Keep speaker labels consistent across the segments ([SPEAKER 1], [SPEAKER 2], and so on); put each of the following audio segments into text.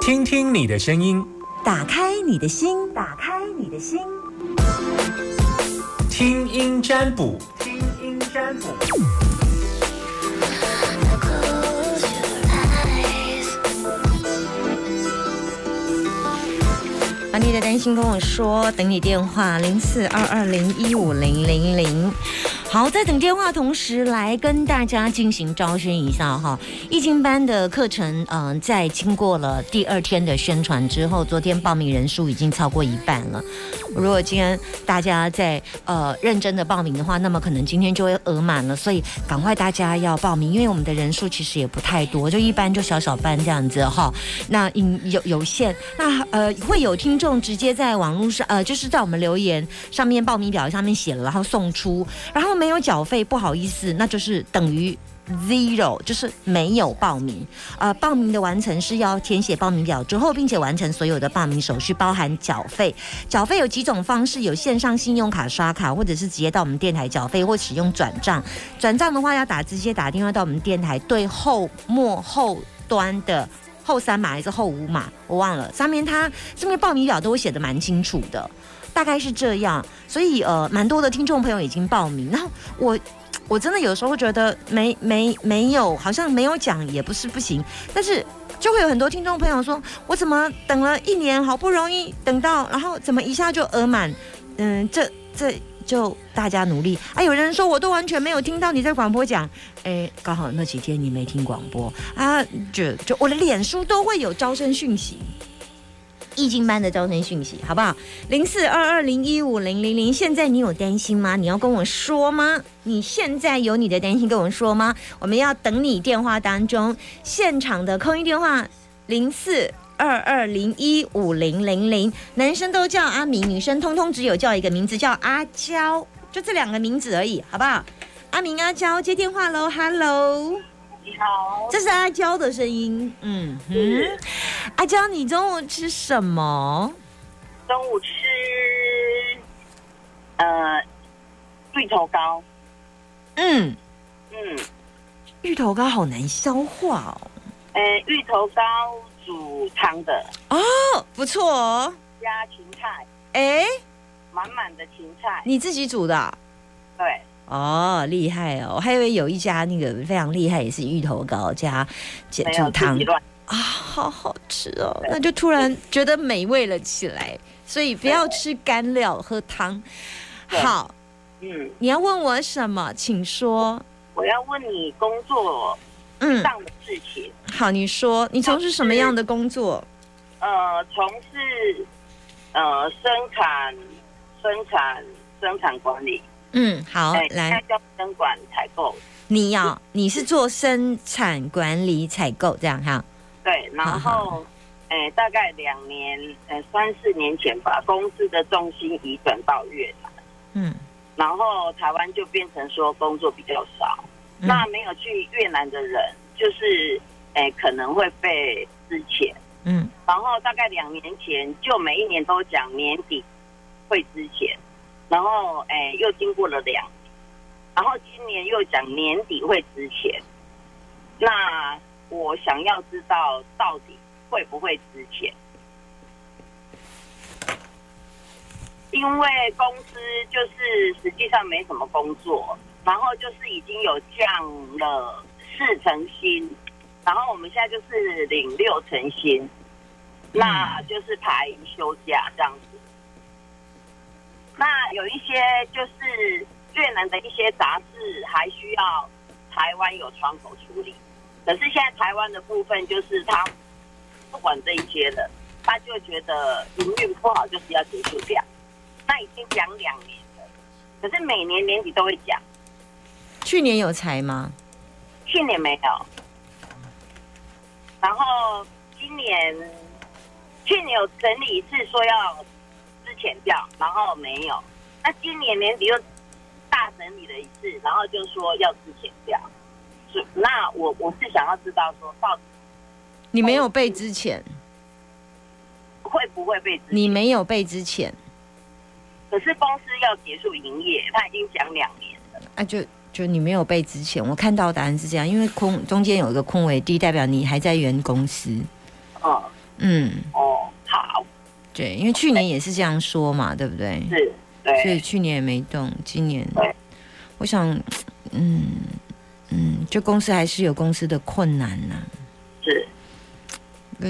[SPEAKER 1] 听听你的声音，
[SPEAKER 2] 打开你的心，打开你的心，
[SPEAKER 1] 听音占卜，听音占卜。
[SPEAKER 2] 把你的担心跟我说，等你电话零四二二零一五零零零。好，在等电话同时，来跟大家进行招宣一下哈。易经班的课程，嗯，在经过了第二天的宣传之后，昨天报名人数已经超过一半了。如果今天大家在呃认真的报名的话，那么可能今天就会额满了。所以赶快大家要报名，因为我们的人数其实也不太多，就一般就小小班这样子哈。那因有有限，那呃会有听众直接在网络上呃就是在我们留言上面报名表上面写了，然后送出，然后。没没有缴费，不好意思，那就是等于 zero，就是没有报名。呃，报名的完成是要填写报名表之后，并且完成所有的报名手续，包含缴费。缴费有几种方式，有线上信用卡刷卡，或者是直接到我们电台缴费，或使用转账。转账的话，要打直接打电话到我们电台对后末后端的后三码还是后五码，我忘了。上面它上面报名表都会写的蛮清楚的。大概是这样，所以呃，蛮多的听众朋友已经报名。然后我我真的有时候觉得没没没有，好像没有讲也不是不行，但是就会有很多听众朋友说，我怎么等了一年，好不容易等到，然后怎么一下就额满？嗯，这这就大家努力。啊，有人说我都完全没有听到你在广播讲，哎，刚好那几天你没听广播啊，就就我的脸书都会有招生讯息。易经班的招生讯息，好不好？零四二二零一五零零零。现在你有担心吗？你要跟我说吗？你现在有你的担心跟我说吗？我们要等你电话当中现场的空音电话零四二二零一五零零零。男生都叫阿明，女生通通只有叫一个名字叫阿娇，就这两个名字而已，好不好？阿明、阿娇接电话喽，Hello。
[SPEAKER 3] 你好，
[SPEAKER 2] 这是阿娇的声音。嗯哼，阿娇，你中午吃什么？
[SPEAKER 3] 中午吃呃芋头糕。
[SPEAKER 2] 嗯嗯，芋头糕好难消化哦。
[SPEAKER 3] 呃，芋头糕煮汤的
[SPEAKER 2] 哦，不错哦。
[SPEAKER 3] 加芹菜，
[SPEAKER 2] 哎，
[SPEAKER 3] 满满的芹菜，
[SPEAKER 2] 你自己煮的？
[SPEAKER 3] 对。
[SPEAKER 2] 哦，厉害哦！我还以为有一家那个非常厉害，也是芋头糕加煮汤啊，好好吃哦！那就突然觉得美味了起来。所以不要吃干料，喝汤。好，嗯，你要问我什么？请说。
[SPEAKER 3] 我要问你工作嗯上的事情。
[SPEAKER 2] 好，你说你从事什么样的工作？
[SPEAKER 3] 呃，从事呃生产、生产、生产管理。
[SPEAKER 2] 嗯，好，来
[SPEAKER 3] 叫生管采购。
[SPEAKER 2] 你要，你是做生产管理采购这样哈？
[SPEAKER 3] 对，然后，哎，大概两年，呃，三四年前吧，公司的重心移转到越南。嗯，然后台湾就变成说工作比较少。那没有去越南的人，就是，哎，可能会被支遣。嗯，然后大概两年前，就每一年都讲年底会支遣。然后，哎，又经过了两年，然后今年又讲年底会值钱。那我想要知道到底会不会值钱？因为公司就是实际上没什么工作，然后就是已经有降了四成薪，然后我们现在就是领六成薪，那就是排休假这样子。那有一些就是越南的一些杂志还需要台湾有窗口处理，可是现在台湾的部分就是他不管这一些了，他就觉得营运不好就是要结束掉。那已经讲两年了，可是每年年底都会讲。
[SPEAKER 2] 去年有裁吗？
[SPEAKER 3] 去年没有。然后今年去年有整理一次说要。遣掉，然后没有。那今年年底又大整理了一次，然后就说要自遣掉。是，那我我是想要知道说，到底
[SPEAKER 2] 你没有被之前
[SPEAKER 3] 会不会被？
[SPEAKER 2] 你没有被之前，
[SPEAKER 3] 可是公司要结束营业，他已经讲两年了。啊，
[SPEAKER 2] 就就你没有被之前，我看到答案是这样，因为空中间有一个空位 D，，代表你还在原公司。嗯，
[SPEAKER 3] 哦，好，
[SPEAKER 2] 对，因为去年也是这样说嘛，对不对？
[SPEAKER 3] 是，对，
[SPEAKER 2] 所以去年也没动，今年我想，嗯嗯，就公司还是有公司的困难呐、
[SPEAKER 3] 是，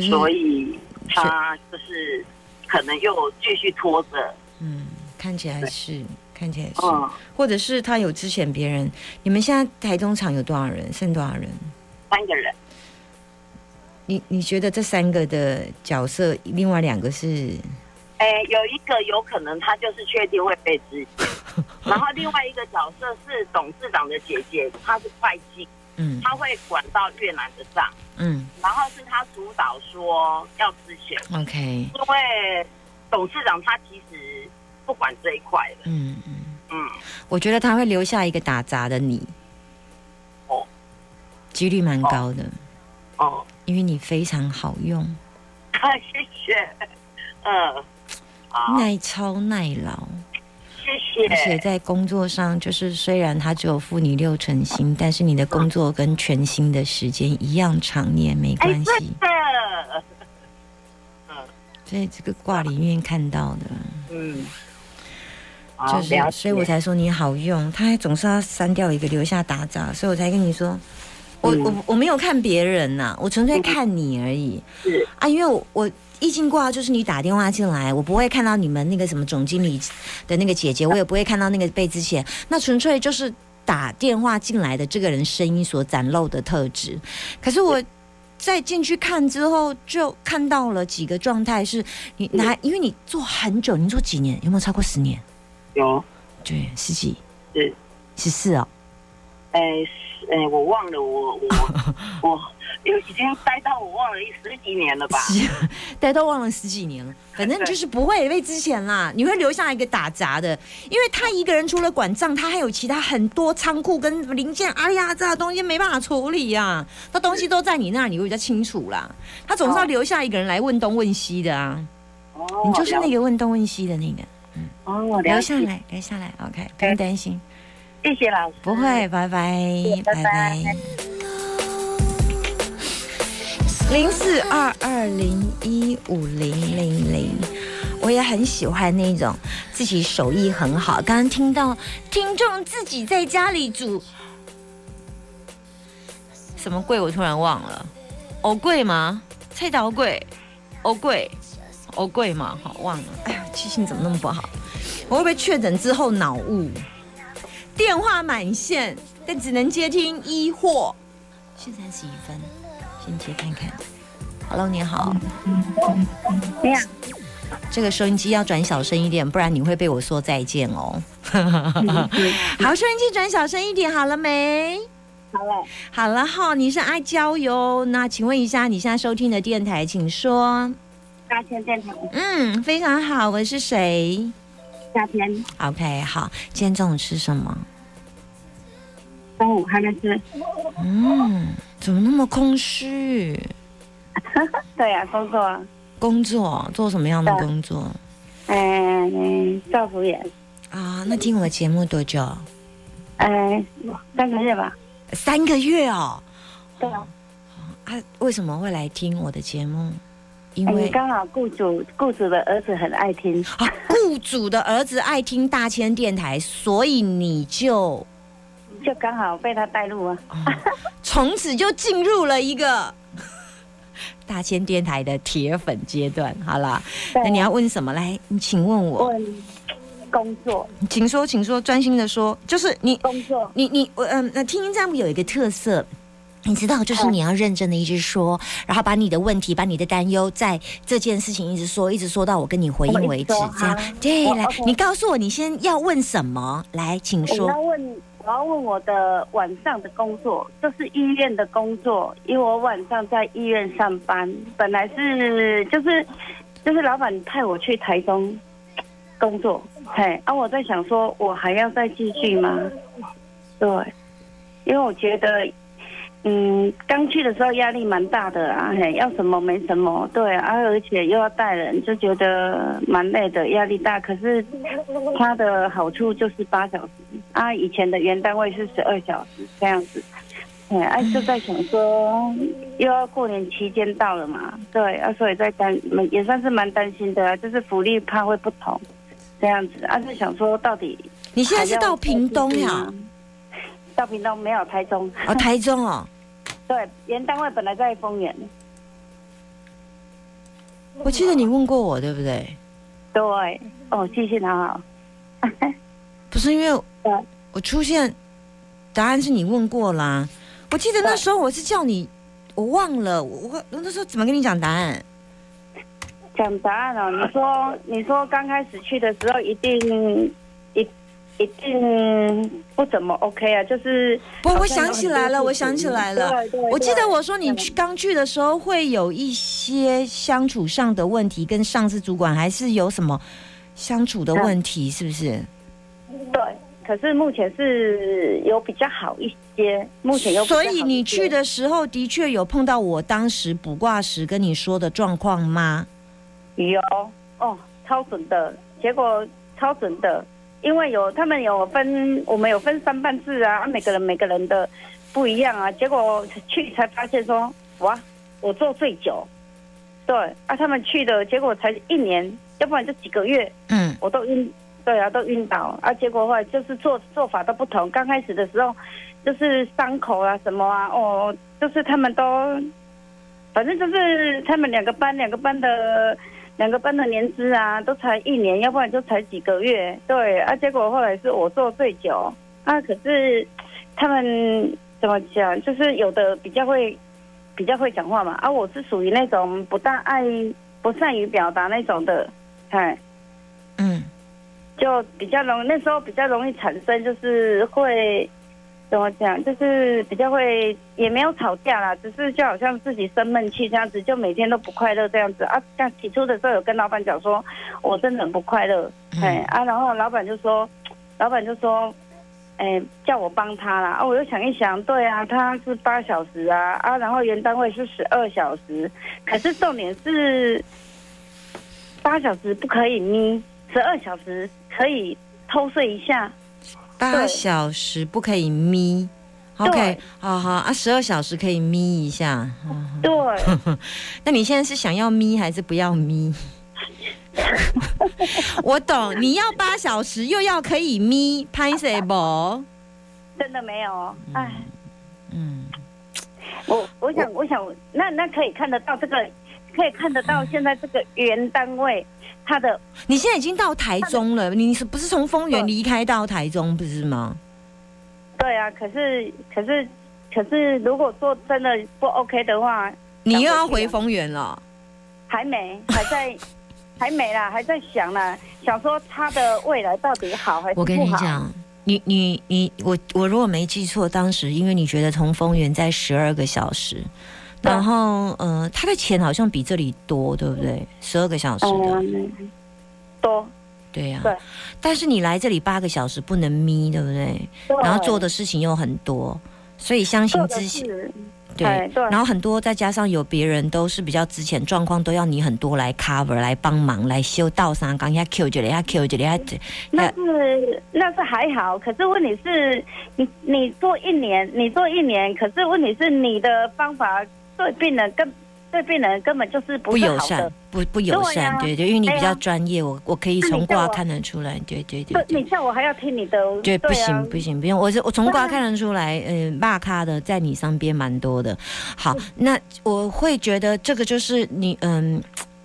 [SPEAKER 3] 所以他就是可能又继续拖着，
[SPEAKER 2] 嗯，看起来是，看起来是，
[SPEAKER 3] 嗯，
[SPEAKER 2] 或者是他有之前别人，你们现在台中厂有多少人？剩多少人？
[SPEAKER 3] 三个人，
[SPEAKER 2] 你你觉得这三个的角色，另外两个是？
[SPEAKER 3] 哎，有一个有可能他就是确定会被支遣，然后另外一个角色是董事长的姐姐，她是会计，
[SPEAKER 2] 嗯。
[SPEAKER 3] 她会管到越南的账，
[SPEAKER 2] 嗯。
[SPEAKER 3] 然后是她主导说要支遣
[SPEAKER 2] ，，OK，
[SPEAKER 3] 因为董事长他其实不管这一块的，
[SPEAKER 2] 嗯嗯，
[SPEAKER 3] 嗯，
[SPEAKER 2] 我觉得他会留下一个打杂的你，
[SPEAKER 3] 哦，
[SPEAKER 2] 几率蛮高的，
[SPEAKER 3] 哦，
[SPEAKER 2] 因为你非常好用，啊
[SPEAKER 3] 谢谢，嗯，
[SPEAKER 2] 耐操耐劳。
[SPEAKER 3] 谢谢。
[SPEAKER 2] 而且，在工作上，就是虽然他只有付你六成薪，但是你的工作跟全薪的时间一样长，你也没
[SPEAKER 3] 哎，
[SPEAKER 2] 关系。
[SPEAKER 3] 真的，嗯。
[SPEAKER 2] 所以这个卦里面看到的，
[SPEAKER 3] 嗯，
[SPEAKER 2] 就是，所以我才说你好用。他还总是要删掉一个，留下打杂，所以我才跟你说，我、
[SPEAKER 3] 嗯
[SPEAKER 2] 我我没有看别人呐、我纯粹看你而已。
[SPEAKER 3] 是
[SPEAKER 2] 啊，因为我我一进卦就是你打电话进来，我不会看到你们那个什么总经理的那个姐姐，我也不会看到那个被之前，那纯粹就是打电话进来的这个人声音所展露的特质。可是我。再进去看之后，就看到了几个状态，是你拿，因为你做很久，你做几年？有没有超过十年？
[SPEAKER 3] 有，
[SPEAKER 2] 对，十几，
[SPEAKER 3] 是，
[SPEAKER 2] 十四哦。
[SPEAKER 3] 哎，是哎，我忘了，我我 我有已经待到我忘了十几年了吧？
[SPEAKER 2] 大家都忘了十几年了，反正就是不会被之前啦，你会留下一个打杂的，因为他一个人除了管账，他还有其他很多仓库跟零件，哎呀，这东西没办法处理呀、他东西都在你那里，会比较清楚啦。他总是要留下一个人来问东问西的啊，
[SPEAKER 3] 哦，
[SPEAKER 2] 你就是那个问东问西的那个，嗯
[SPEAKER 3] 哦，
[SPEAKER 2] 留，下来，留下来，OK，不用担心，
[SPEAKER 3] 谢谢老师，
[SPEAKER 2] 不会，拜拜，
[SPEAKER 3] 拜拜。
[SPEAKER 2] 零四二二零一五零零零，我也很喜欢那种自己手艺很好。刚刚听到听众自己在家里煮什么柜，我突然忘了，藕桂吗？菜刀柜，藕桂，藕桂嘛，好忘了。哎呀，记性怎么那么不好？我会不会确诊之后脑雾？电话满线，但只能接听一货。现在几分？先接看看。Hello，你好。
[SPEAKER 3] 这
[SPEAKER 2] 个收音机要转小声一点，不然你会被我说再见哦。好，收音机转小声一点，好了没？
[SPEAKER 3] 好了，
[SPEAKER 2] 好了哈，你是阿娇哟。那请问一下，你现在收听的电台，请说。
[SPEAKER 3] 大千电台，
[SPEAKER 2] 嗯，非常好，我是谁
[SPEAKER 3] 夏天
[SPEAKER 2] ？OK，好，今天中午吃什么？
[SPEAKER 3] 中午还没吃，
[SPEAKER 2] 嗯，怎么那么空虚？
[SPEAKER 3] 对呀、工作啊，
[SPEAKER 2] 工作做什么样的工作
[SPEAKER 3] 嗯，教服员，
[SPEAKER 2] 啊？那听我的节目多久？
[SPEAKER 3] 嗯，三个月吧，
[SPEAKER 2] 三个月哦。
[SPEAKER 3] 对啊，
[SPEAKER 2] 啊，为什么会来听我的节目？因
[SPEAKER 3] 哎
[SPEAKER 2] 为
[SPEAKER 3] 刚好雇主雇主的儿子很爱听，
[SPEAKER 2] 啊，雇主的儿子爱听大千电台，所以你就、
[SPEAKER 3] 就刚好被他带入啊，
[SPEAKER 2] 哦从此就进入了一个大千电台的铁粉阶段。好
[SPEAKER 3] 了，
[SPEAKER 2] 那你要问什么？来，你请问我，
[SPEAKER 3] 问工作
[SPEAKER 2] 请说，请说，专心的说，就是你
[SPEAKER 3] 工作，
[SPEAKER 2] 你你我嗯，那听音占卜有一个特色。你知道，就是你要认真的一直说，然后把你的问题、把你的担忧，在这件事情一直说，一直说到我跟你回应为止这样对。来你告诉我你先要问什么？来，请说我
[SPEAKER 3] 要。问，我要问我的晚上的工作，就是医院的工作，因为我晚上在医院上班，本来是就是就是老板派我去台中工作，嘿，啊，我在想说，我还要再继续吗？对，因为我觉得。嗯，刚去的时候压力蛮大的啊，嘿，要什么没什么，对啊，而且又要带人，就觉得蛮累的，压力大。可是它的好处就是八小时啊，以前的原单位是十二小时这样子，
[SPEAKER 4] 哎，哎，就在想说，又要过年期间到了嘛，对，啊，所以在担，也算是蛮担心的啊，就是福利怕会不同，这样子，啊，就想说到底
[SPEAKER 2] 你现在是到屏东呀？
[SPEAKER 4] 啊到屏东没有台中，
[SPEAKER 2] 哦，台中哦，
[SPEAKER 4] 对，原单位本来在丰原，
[SPEAKER 2] 我记得你问过我，对不对？
[SPEAKER 4] 对，哦，记性好好，
[SPEAKER 2] 不是因为我出现答案是你问过啦。我记得那时候我是叫你，我忘了，我我我那时候怎么跟你讲答案？
[SPEAKER 4] 讲答案哦，你说你说刚开始去的时候一定一一定不怎么 OK 啊，就是
[SPEAKER 2] 不，我想起来了，我想起来了。我记得我说你去刚去的时候会有一些相处上的问题，跟上司主管还是有什么相处的问题，是不是？
[SPEAKER 4] 对，可是目前是有比较好一些，目前有
[SPEAKER 2] 所以你去的时候的确有碰到我当时卜卦时跟你说的状况吗？
[SPEAKER 4] 有哦，超准的，结果超准的，因为有他们有分，我们有分三班制啊，啊每个人每个人的不一样啊，结果去才发现说，哇，我做最久，对啊，他们去的结果才一年，要不然就几个月，
[SPEAKER 2] 嗯，
[SPEAKER 4] 我都晕，对啊，都晕倒啊。结果后来就是做做法都不同，刚开始的时候就是伤口啊什么啊，哦，就是他们都，反正就是他们两个班两个班的两个班的年资啊，都才一年，要不然就才几个月，对啊。结果后来是我做最久啊，可是他们怎么讲，就是有的比较会比较会讲话嘛，啊，我是属于那种不大爱不善于表达那种的，哎。
[SPEAKER 2] 嗯，
[SPEAKER 4] 就比较容那时候比较容易产生，就是会怎么讲，就是比较会也没有吵架啦，只是就好像自己生闷气这样子，就每天都不快乐这样子啊。像起初的时候有跟老板讲说，我真的很不快乐，
[SPEAKER 2] 嗯
[SPEAKER 4] 哎、啊，然后老板就说，老板就说。哎，叫我帮他啦！啊，我又想一想，对啊，他是八小时啊，啊，然后原单位是十二小时，可是重点是八小时不可以眯，十二小时可以偷睡一下。
[SPEAKER 2] 八小时不可以眯。OK，好好啊，十二小时可以眯一下。嗯
[SPEAKER 4] 对，
[SPEAKER 2] 那你现在是想要眯还是不要眯？我懂，你要八小时又要可以眯，拍谁不？
[SPEAKER 4] 真的没有哦。哎，
[SPEAKER 2] 嗯，
[SPEAKER 4] 我我想我想，那那可以看得到这个，可以看得到现在这个原单位它的
[SPEAKER 2] 你现在已经到台中了，你是不是从丰原离开到台中，不是吗？
[SPEAKER 4] 对啊，可是可是可是，如果说真的不 OK 的话，
[SPEAKER 2] 你又要
[SPEAKER 4] 回
[SPEAKER 2] 丰原了。
[SPEAKER 4] 还没，还在，还没啦，还在想啦，想说他的未来到底好还是不好？
[SPEAKER 2] 我跟你讲，你你你，我我如果没记错，当时因为你觉得从丰原在十二个小时，
[SPEAKER 4] 对
[SPEAKER 2] 然后呃，他的钱好像比这里多，对不对？十二个小时的，
[SPEAKER 4] 嗯，多，
[SPEAKER 2] 对呀、
[SPEAKER 4] 对。
[SPEAKER 2] 但是你来这里八个小时不能眯，对不对？
[SPEAKER 4] 对。
[SPEAKER 2] 然后做的事情又很多，所以相信之前对然后很多再加上有别人都是比较之前状况，都要你很多来 cover 来帮忙来修道上刚下 Q 这里下 Q 这里下，
[SPEAKER 4] 那是那是还好，可是问题是你你做一年，你做一年，可是问题是你的方法对病人根对病人根本就是不
[SPEAKER 2] 不友善不不友善，
[SPEAKER 4] 对呀
[SPEAKER 2] 对对，因为你比较专业，我我可以从卦看得出来，对对对
[SPEAKER 4] 你。叫我还要听你的，
[SPEAKER 2] 对，不
[SPEAKER 4] 啊。
[SPEAKER 2] 行不行不用，我是我从卦看得出来，嗯，骂他的在你身边蛮多的。好，
[SPEAKER 4] 嗯。
[SPEAKER 2] 那我会觉得这个就是你，嗯，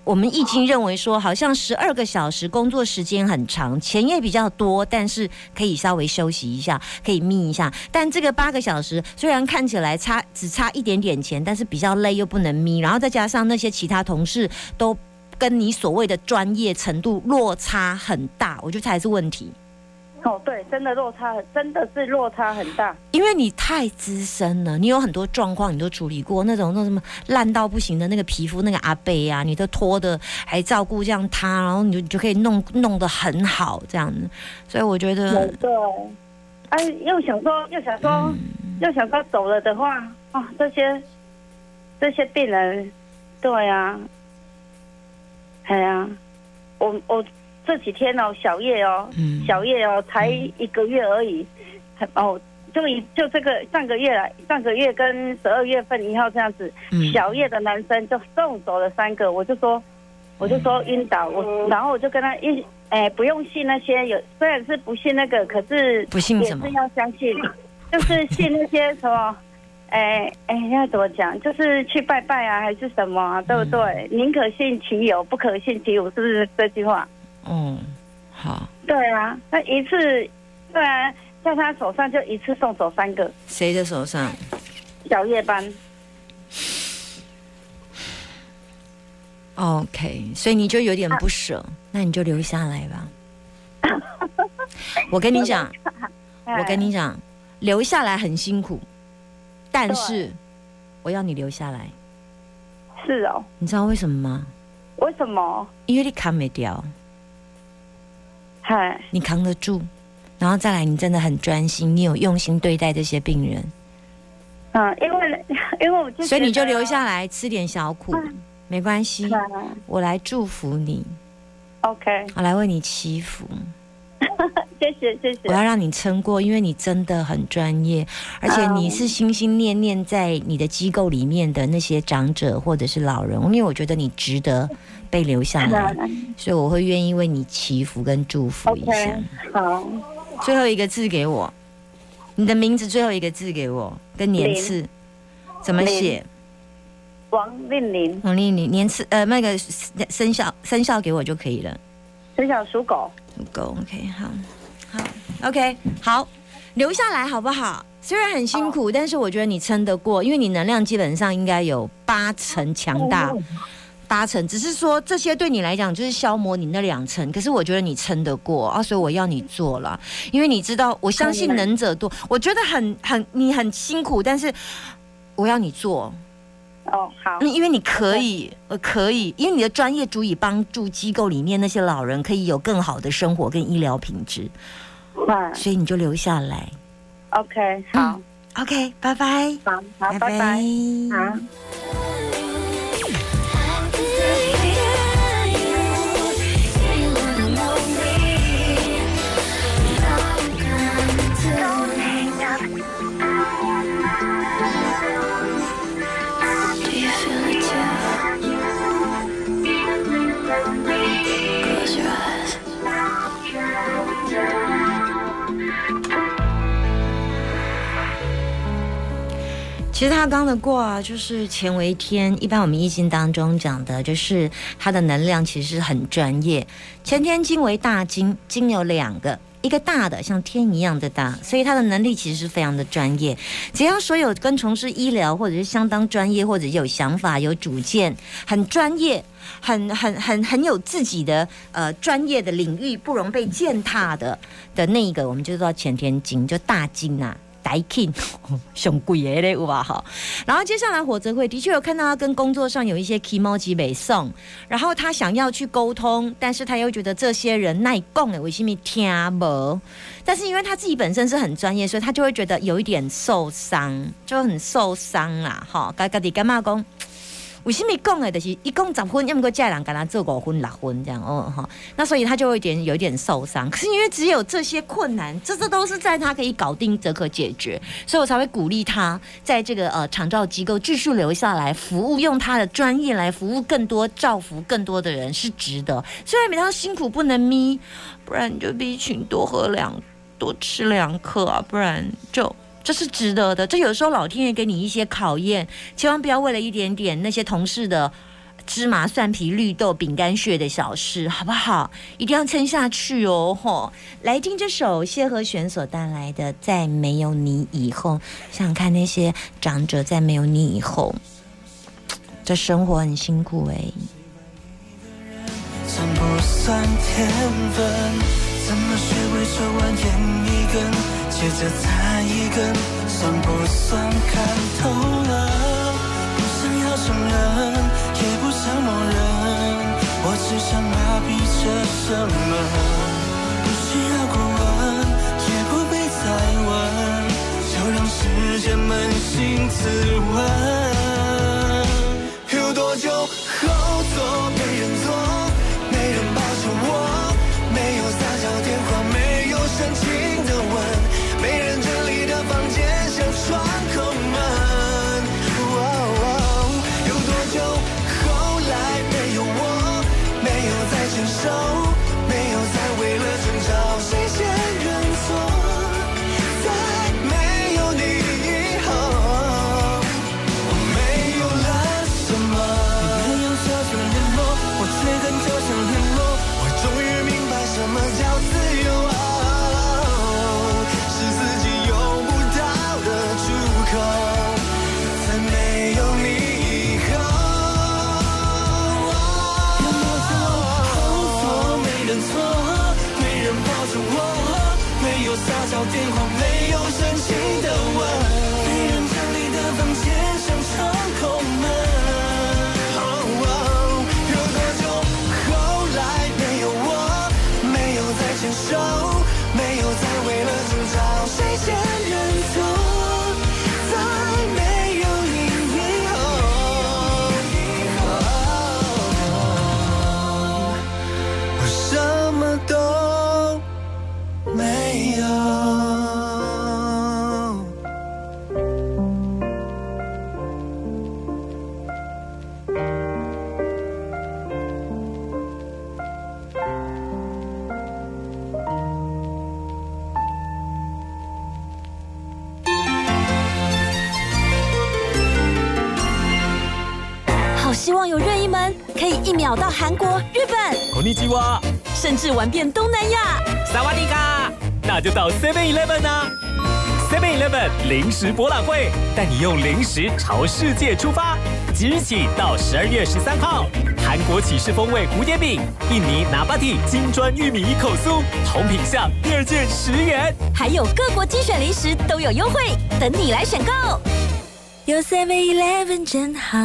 [SPEAKER 2] 我们易经认为说，好像十二个小时工作时间很长，钱也比较多，但是可以稍微休息一下，可以眯一下。但这个八个小时虽然看起来差只差一点点钱，但是比较累又不能眯，然后再加上那些其他同事都。跟你所谓的专业程度落差很大，我觉得才是问题。
[SPEAKER 4] 哦，对，真的落差很，真的是落差很大。
[SPEAKER 2] 因为你太资深了，你有很多状况你都处理过，那种那什么烂到不行的那个皮肤那个阿贝啊，你都拖的还照顾这样他，然后你就你就可以弄弄得很好这样子，所以我觉得
[SPEAKER 4] 对，哎、又想说，又想说，
[SPEAKER 2] 嗯
[SPEAKER 4] 又想说走了的话，啊，这些这些病人，对呀、哎呀、我我这几天哦，小叶哦，
[SPEAKER 2] 嗯
[SPEAKER 4] 小叶哦，才一个月而已，还哦，就一就这个上个月来，上个月跟十二月份一号这样子，
[SPEAKER 2] 嗯
[SPEAKER 4] 小叶的男生就送走了三个，我就说，我就说晕倒，我然后我就跟他一，哎，不用信那些有，虽然是不信那个，可是
[SPEAKER 2] 不信什么
[SPEAKER 4] 也是要相信，就是信那些什么，哎哎，要怎么讲？就是去拜拜啊，还是什么啊？对不对？宁可信其有，不可信其无，是不是这句话？
[SPEAKER 2] 哦，好，
[SPEAKER 4] 对啊，那一次，对啊，在他手上就一次送走三个
[SPEAKER 2] 谁的手上？
[SPEAKER 4] 小夜班。
[SPEAKER 2] OK，所以你就有点不舍，那你就留下来吧。我跟你讲，我跟你讲，留下来很辛苦，但是我要你留下来，
[SPEAKER 4] 是哦，
[SPEAKER 2] 你知道为什么吗？
[SPEAKER 4] 为什么？
[SPEAKER 2] 因为你扛没掉，
[SPEAKER 4] 嗨，
[SPEAKER 2] 你扛得住，然后再来，你真的很专心，你有用心对待这些病人，
[SPEAKER 4] 嗯，因为 因为我就
[SPEAKER 2] 所以你就留下来吃点小苦，没关系，
[SPEAKER 4] 嗯
[SPEAKER 2] 我来祝福你
[SPEAKER 4] ，，OK，
[SPEAKER 2] 我来为你祈福。
[SPEAKER 4] 谢谢谢谢，
[SPEAKER 2] 我要让你撑过，因为你真的很专业，而且你是心心念念在你的机构里面的那些长者或者是老人，因为我觉得你值得被留下来，
[SPEAKER 4] 嗯
[SPEAKER 2] 所以我会愿意为你祈福跟祝福一下。
[SPEAKER 4] 好，
[SPEAKER 2] 最后一个字给我，你的名字最后一个字给我，跟年次怎么写？
[SPEAKER 4] 王令林，
[SPEAKER 2] 王令林年次呃那个生肖生肖给我就可以了。
[SPEAKER 4] 生肖属狗，
[SPEAKER 2] 不够，OK，好，好，OK，好，留下来好不好？虽然很辛苦，但是我觉得你撑得过，因为你能量基本上应该有八成强大，八成，只是说这些对你来讲就是消磨你那两成，可是我觉得你撑得过啊，所以我要你做了，因为你知道，我相信能者多，我觉得很很你很辛苦，但是我要你做，
[SPEAKER 4] 哦，好，
[SPEAKER 2] 嗯，因为你可以，呃，可以，因为你的专业足以帮助机构里面那些老人可以有更好的生活跟医疗品质，
[SPEAKER 4] 嗯。
[SPEAKER 2] 所以你就留下来。
[SPEAKER 4] ，OK，好
[SPEAKER 2] ，OK，拜拜，
[SPEAKER 4] 好，好，拜拜，好。
[SPEAKER 2] 其实他刚的卦就是乾为天，一般我们易经当中讲的就是它的能量其实很专业。乾天金为大金，金有两个。一个大的像天一样的大，所以他的能力其实是非常的专业。只要所有跟从事医疗或者是相当专业，或者有想法、有主见、很专业、很很很很有自己的呃专业的领域，不容被践踏的的那一个，我们就叫乾天金，就大金啊。大 king 熊贵耶嘞，有吧？哈，然后接下来火则会的确有看到他跟工作上有一些 k m o j i 北送，然后他想要去沟通，但是他又觉得这些人耐供的为什么听不？但是因为他自己本身是很专业，所以他就会觉得有一点受伤，就很受伤啦。哈，家家己干嘛讲？为什么讲的，就是一共十婚，要么个家人跟他做五婚六婚这样哦哈，那所以他就会有点有一点受伤。可是因为只有这些困难，这这都是在他可以搞定则可解决，所以我才会鼓励他在这个呃长照机构继续留下来服务，用他的专业来服务更多、造福更多的人是值得。虽然每天辛苦不能眯，不然你就必须多喝两多吃两颗啊，不然就。这是值得的，这有时候老天爷给你一些考验，千万不要为了一点点那些同事的芝麻蒜皮绿豆饼干屑的小事，好不好？一定要撑下去哦！吼，来听这首谢和弦所带来的《在没有你以后》，想看那些长者在没有你以后，这生活很辛苦哎、
[SPEAKER 5] 算不算天分？怎么学会抽完烟一根，接着再一根？算不算看透了？不想要承认，也不想默认，我只想麻痹着什么？不需要过问，也不必再问，就让时间扪心自问。有多久后
[SPEAKER 6] 走
[SPEAKER 1] こんにちは，
[SPEAKER 6] 甚至玩遍东南亚。
[SPEAKER 1] 萨瓦迪卡，那就到 Seven Eleven 啊。Seven Eleven 零食博览会，带你用零食朝世界出发。即日起到十二月十三号，韩国起士风味蝴蝶饼、印尼拿巴蒂金砖玉米一口酥，同品项第二件十元。
[SPEAKER 6] 还有各国精选零食都有优惠，等你来选购。有 Seven Eleven 真好。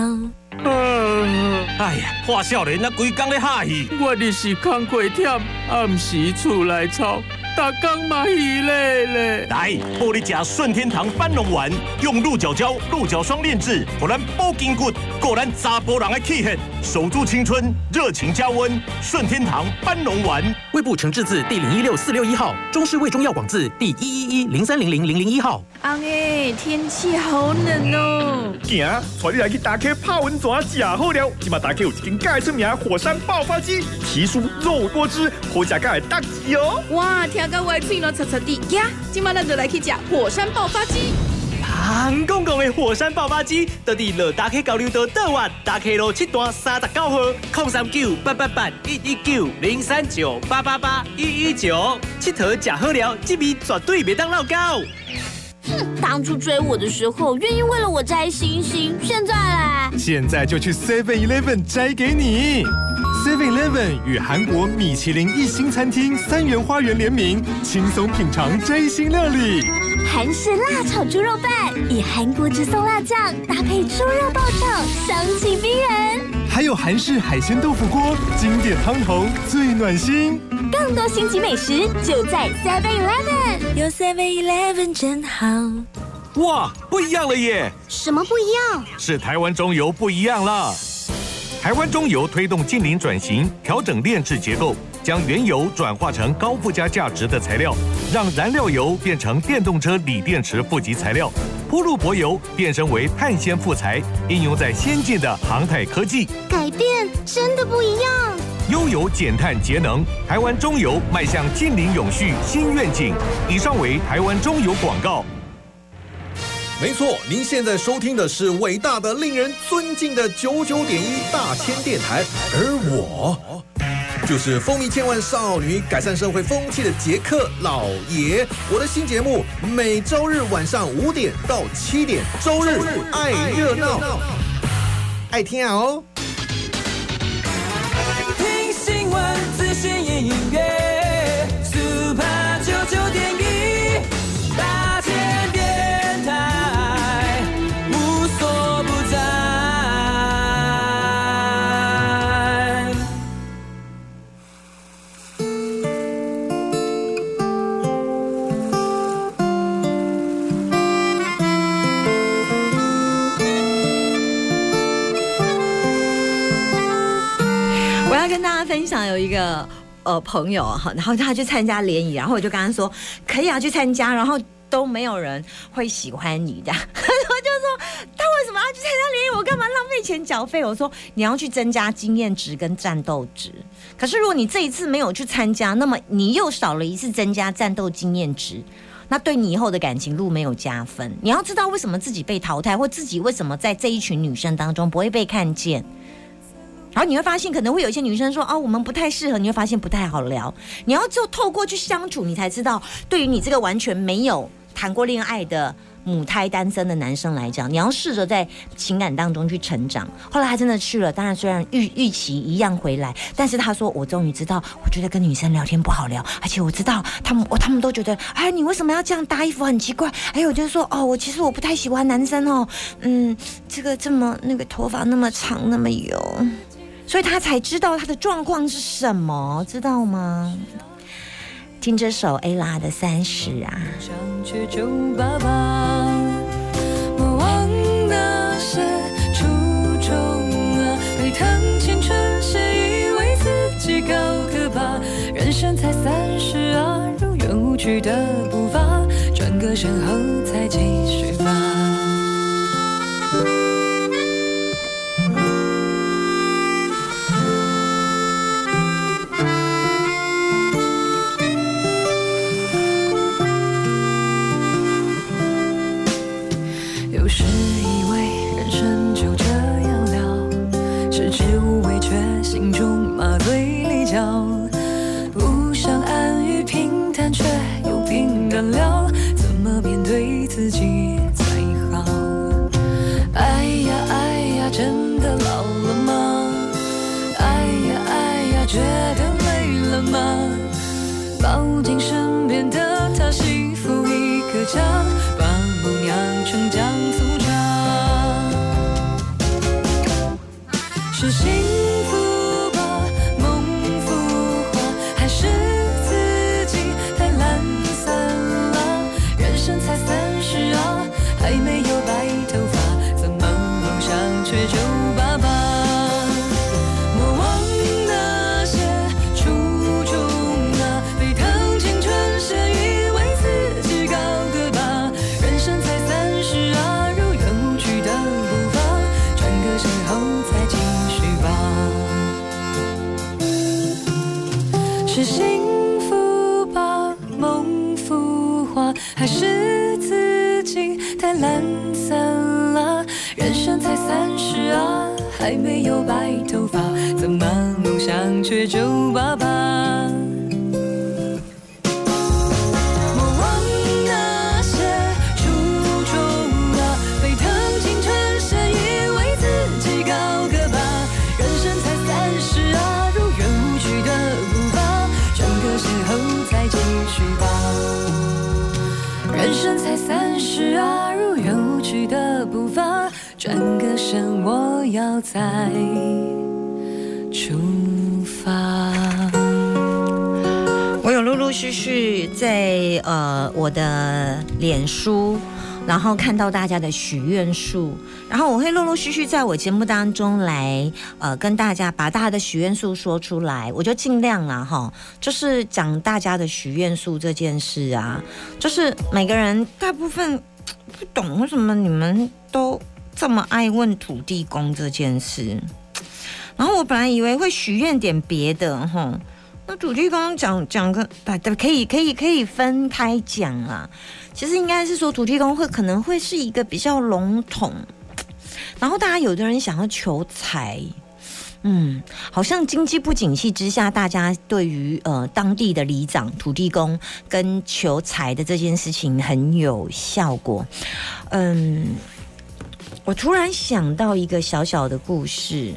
[SPEAKER 7] 哎呀，花少年啊，规工咧哈戏，
[SPEAKER 8] 我日是工课忝，暗时厝内操，逐工嘛戏咧咧。
[SPEAKER 7] 来，玻璃甲顺天堂斑龙丸，用鹿角胶、鹿角霜炼制，互咱补筋骨，顾咱查甫人的气血，守住青春，热情加温。顺天堂班龙丸。
[SPEAKER 9] 胃部诚治字第零一六四六一号，中式胃中药广字第一一一零三零零零零一号。
[SPEAKER 10] 阿哎，天气好冷哦。
[SPEAKER 11] 行，带你来去打开泡温泉，吃好了。今嘛打开有一间盖出名火山爆发鸡，提酥肉多汁，好食盖大吉哦。
[SPEAKER 10] 哇，听到我嘴咯擦擦地呀！今嘛咱就来去吃火山爆发鸡。
[SPEAKER 1] 韩公公的火山爆发机，到底乐打开交流道倒弯，打开路七段三十九号，空三九八八八一一九零三九八八八一一九，佚佗吃好料，这味绝对别当老高。
[SPEAKER 6] 哼，当初追我的时候，愿意为了我摘星星，现在嘞？
[SPEAKER 12] 现在就去 Seven Eleven 摘给你。Seven Eleven 与韩国米其林一星餐厅三元花园联名，轻松品尝摘星料理。
[SPEAKER 6] 韩式辣炒猪肉饭，以韩国直送辣酱搭配猪肉爆炒，香气逼人。
[SPEAKER 12] 还有韩式海鲜豆腐锅，经典汤头最暖心。
[SPEAKER 6] 更多星级美食就在 Seven Eleven，有 Seven Eleven 真好。
[SPEAKER 7] 哇，不一样了耶！
[SPEAKER 6] 什么不一样？
[SPEAKER 7] 是台湾中油不一样了。台湾中油推动近邻转型，调整炼制结构，将原油转化成高附加价值的材料，让燃料油变成电动车锂电池负极材料，铺路柏油变身为碳纤副材，应用在先进的航太科技。
[SPEAKER 6] 改变真的不一样。
[SPEAKER 7] 优油减碳节能，台湾中油迈向近零永续新愿景。以上为台湾中油广告。
[SPEAKER 13] 没错，您现在收听的是伟大的、令人尊敬的九九点一大千电台，而我就是风靡千万少女、改善社会风气的杰克老爷。我的新节目每周日晚上五点到七点，周日爱热闹，爱听啊哦。
[SPEAKER 5] 听新闻，资讯
[SPEAKER 2] 家分享有一个呃朋友哈，然后他去参加联谊，然后我就跟他说可以啊去参加，然后都没有人会喜欢你的，我就说他为什么要去参加联谊？我干嘛浪费钱缴费？我说你要去增加经验值跟战斗值。可是如果你这一次没有去参加，那么你又少了一次增加战斗经验值。那对你以后的感情路没有加分。你要知道为什么自己被淘汰，或自己为什么在这一群女生当中不会被看见。然后你会发现，可能会有一些女生说：“哦，我们不太适合。”你会发现不太好聊。你要就透过去相处，你才知道，对于你这个完全没有谈过恋爱的母胎单身的男生来讲，你要试着在情感当中去成长。后来他真的去了，当然虽然预预期一样回来，但是他说：“我终于知道，我觉得跟女生聊天不好聊，而且我知道他们，我他们都觉得，哎，你为什么要这样搭衣服很奇怪？还有就是 说，哦，我其实我不太喜欢男生哦，嗯，这个这么那个头发那么长那么油。”所以他才知道他的状况是什么，知道吗？听这首 ella 的《三十》啊。
[SPEAKER 5] 想去九八八，莫忘那些初衷啊！别谈青春，谁以为自己高可怕？人生才三十啊，如愿无趣的步伐，转个身后再继续
[SPEAKER 14] 是谁三十啊，如愿无去的步伐，转个身我要再出发。
[SPEAKER 2] 我有陆陆续续在呃我的脸书，然后看到大家的许愿树，然后我会陆陆续续在我节目当中来呃跟大家把大家的许愿树说出来，我就尽量啦哈，就是讲大家的许愿树这件事啊，就是每个人大部分不懂为什么你们都这么爱问土地公这件事，然后我本来以为会许愿点别的哈。那土地公讲讲个，对，可以可以可以分开讲啊。其实应该是说土地公会可能会是一个比较笼统，然后大家有的人想要求财，嗯，好像经济不景气之下，大家对于呃当地的里长土地公跟求财的这件事情很有效果。嗯，我突然想到一个小小的故事。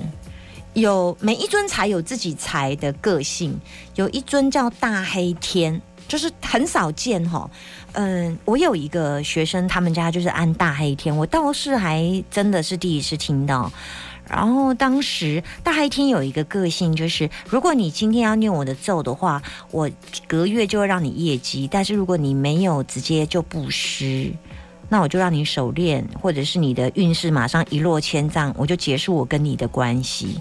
[SPEAKER 2] 有每一尊财有自己财的个性，有一尊叫大黑天，就是很少见哈。嗯，我有一个学生，他们家就是安大黑天，我倒是还真的是第一次听到。然后当时大黑天有一个个性，就是如果你今天要念我的咒的话，我隔月就会让你业绩；但是如果你没有直接就不施。那我就让你手链，或者是你的运势马上一落千丈，我就结束我跟你的关系，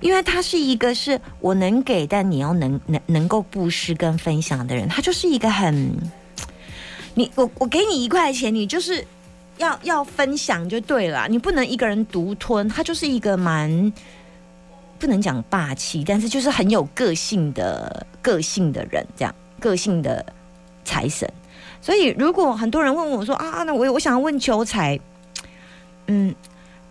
[SPEAKER 2] 因为他是一个是我能给，但你要能能能够布施跟分享的人，他就是一个很，你我我给你一块钱，你就是要要分享就对了，你不能一个人独吞，他就是一个蛮不能讲霸气，但是就是很有个性的个性的人，这样个性的财神。所以，如果很多人问我说啊，那我我想要问求财，嗯，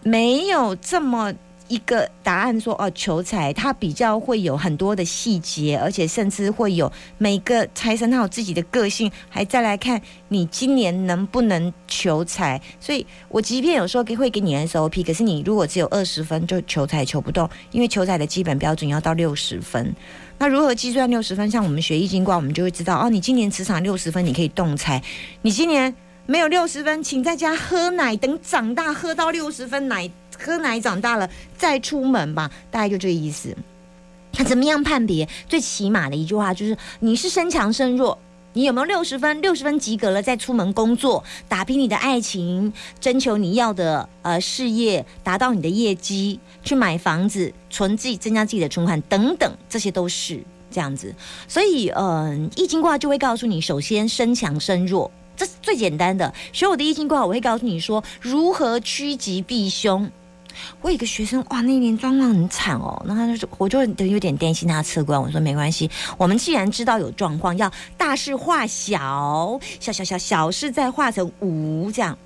[SPEAKER 2] 没有这么一个答案说哦，求财它比较会有很多的细节，而且甚至会有每个财神他有自己的个性，还再来看你今年能不能求财。所以我即便有时候会给你 SOP，可是你如果只有二十分，就求财求不动，因为求财的基本标准要到六十分。那如何计算六十分？像我们学易经卦，我们就会知道哦，你今年磁场六十分，你可以动财；你今年没有六十分，请在家喝奶，等长大喝到六十分奶，喝奶长大了再出门吧，大概就这个意思。那怎么样判别？最起码的一句话就是：你是身强身弱。你有没有六十分？六十分及格了，再出门工作，打拼你的爱情，征求你要的呃事业，达到你的业绩，去买房子，存自己，增加自己的存款等等，这些都是这样子。所以，嗯，易经卦就会告诉你，首先身强身弱，这是最简单的。学我的易经卦，我会告诉你说如何趋吉避凶。我有一个学生，哇，那一年状况很惨哦，那他就说，我就有点担心他测官。我说没关系，我们既然知道有状况，要大事化小，小小小小事再化成无，这样。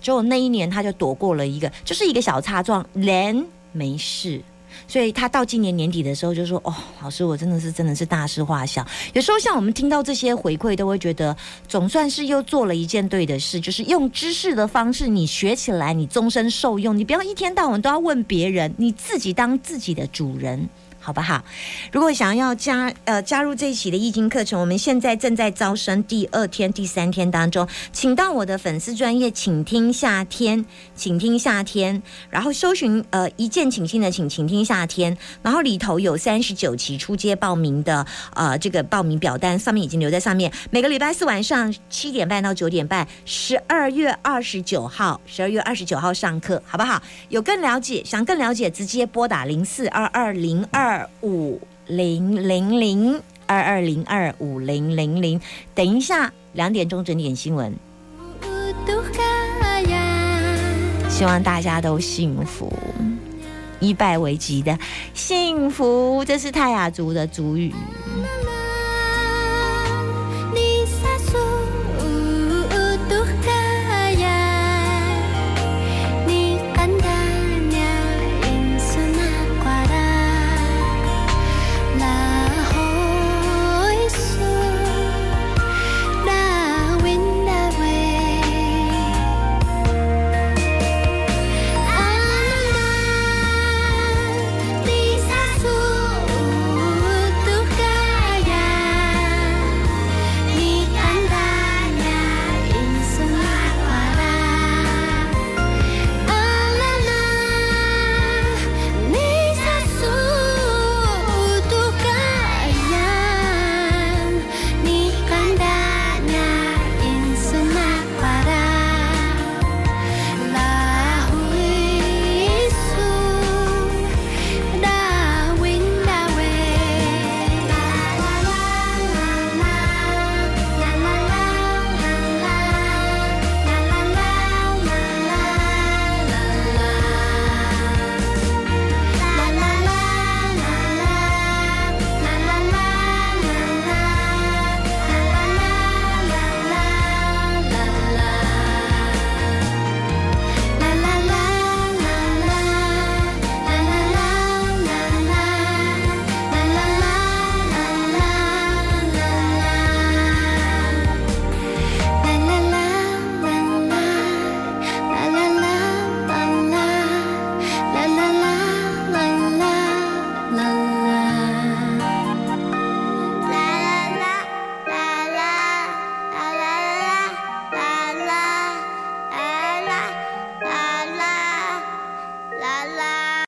[SPEAKER 2] 结果那一年他就躲过了一个，就是一个小差状，人没事。所以他到今年年底的时候就说：“哦，老师，我真的是真的是大事化小。”有时候像我们听到这些回馈，都会觉得总算是又做了一件对的事，就是用知识的方式，你学起来，你终身受用。你不要一天到晚都要问别人，你自己当自己的主人。好不好？如果想要加呃加入这一期的易经课程，我们现在正在招生第二天、第三天当中，请到我的粉丝专业，请听夏天，请听夏天，然后搜寻呃一键请信的请，请听夏天，然后里头有三十九期出街报名的呃这个报名表单，上面已经留在上面。每个礼拜四晚上七点半到九点半，十二月二十九号，十二月二十九号上课，好不好？有更了解，想更了解，直接拨打零四二二零二五零零零二二零二五零零零。等一下两点钟整点新闻，希望大家都幸福，以败为吉的幸福，这是泰雅族的族语。